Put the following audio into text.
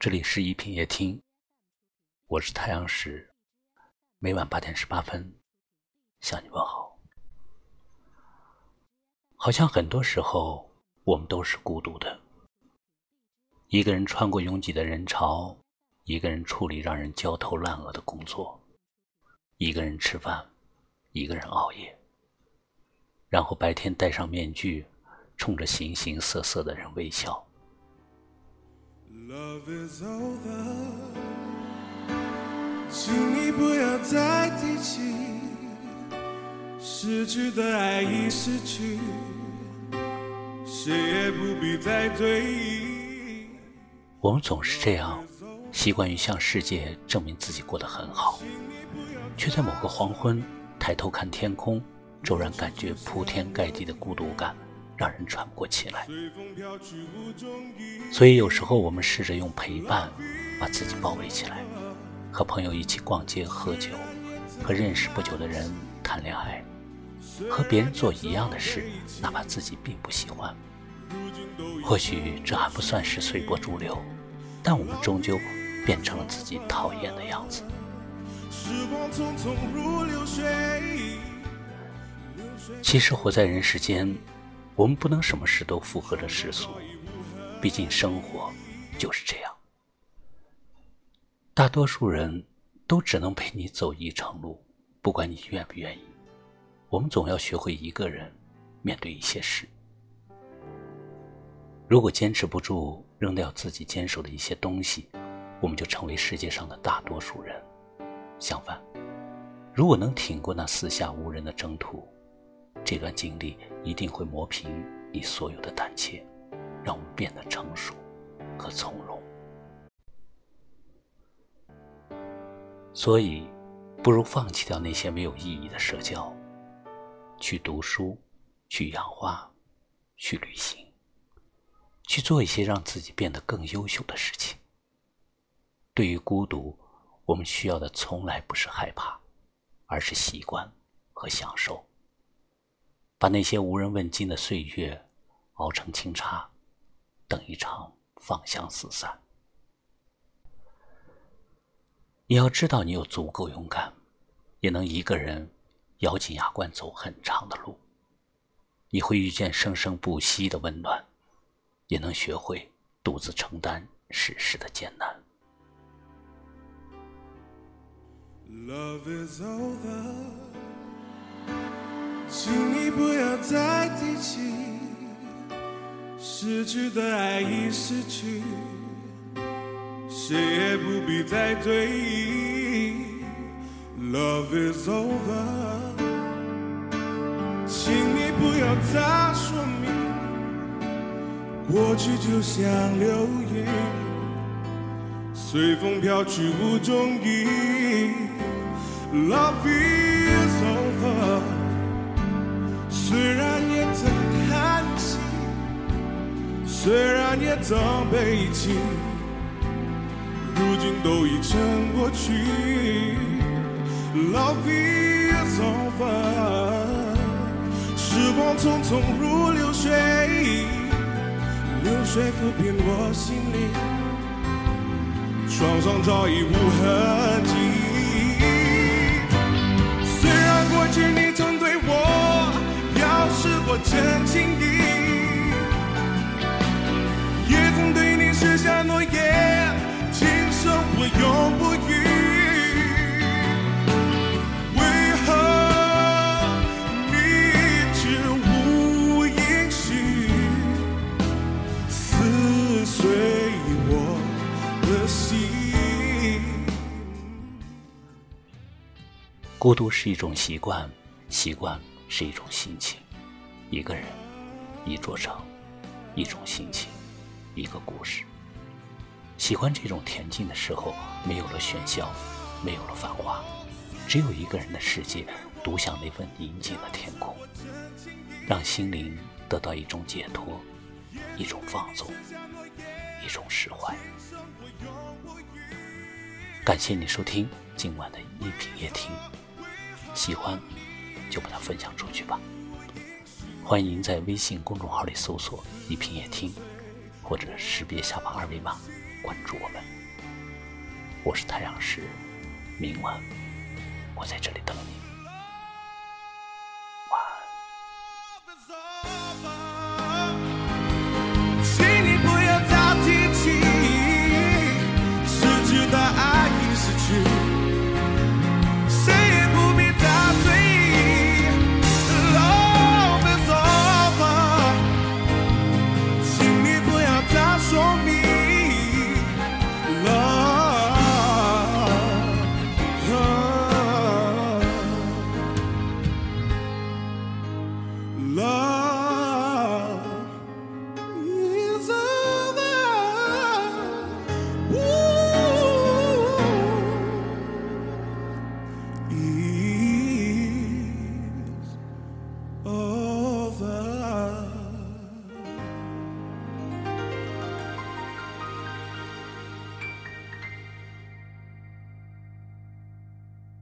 这里是一品夜听，我是太阳石，每晚八点十八分向你问好。好像很多时候我们都是孤独的，一个人穿过拥挤的人潮，一个人处理让人焦头烂额的工作，一个人吃饭，一个人熬夜，然后白天戴上面具，冲着形形色色的人微笑。Love is over，请你不要再提起失去的爱已失去，谁也不必再追忆。我们总是这样，习惯于向世界证明自己过得很好，却在某个黄昏抬头看天空，骤然感觉铺天盖地的孤独感。让人喘不过气来，所以有时候我们试着用陪伴把自己包围起来，和朋友一起逛街喝酒，和认识不久的人谈恋爱，和别人做一样的事，哪怕自己并不喜欢。或许这还不算是随波逐流，但我们终究变成了自己讨厌的样子。其实活在人世间。我们不能什么事都符合着世俗，毕竟生活就是这样。大多数人都只能陪你走一程路，不管你愿不愿意。我们总要学会一个人面对一些事。如果坚持不住，扔掉自己坚守的一些东西，我们就成为世界上的大多数人。相反，如果能挺过那四下无人的征途，这段经历一定会磨平你所有的胆怯，让我们变得成熟和从容。所以，不如放弃掉那些没有意义的社交，去读书，去养花，去旅行，去做一些让自己变得更优秀的事情。对于孤独，我们需要的从来不是害怕，而是习惯和享受。把那些无人问津的岁月熬成清茶，等一场芳香四散。你要知道，你有足够勇敢，也能一个人咬紧牙关走很长的路。你会遇见生生不息的温暖，也能学会独自承担世事的艰难。Love is over. 不要再提起失去的爱已失去，谁也不必再追忆。Love is over，请你不要再说明，过去就像流云，随风飘去无踪影。Love is over。虽然也曾叹息，虽然也曾悲泣，如今都已成过去。Love is over，时光匆匆如流水，流水抚平我心灵，创伤早已无痕真情意，也曾对你许下诺言，今生我永不渝。为何你只无音讯，撕碎我的心？孤独是一种习惯，习惯是一种心情。一个人，一座城，一种心情，一个故事。喜欢这种恬静的时候，没有了喧嚣，没有了繁华，只有一个人的世界，独享那份宁静的天空，让心灵得到一种解脱，一种放纵，一种释怀。感谢你收听今晚的一品夜听，喜欢就把它分享出去吧。欢迎在微信公众号里搜索“一品夜听”，或者识别下方二维码关注我们。我是太阳石，明晚我在这里等你。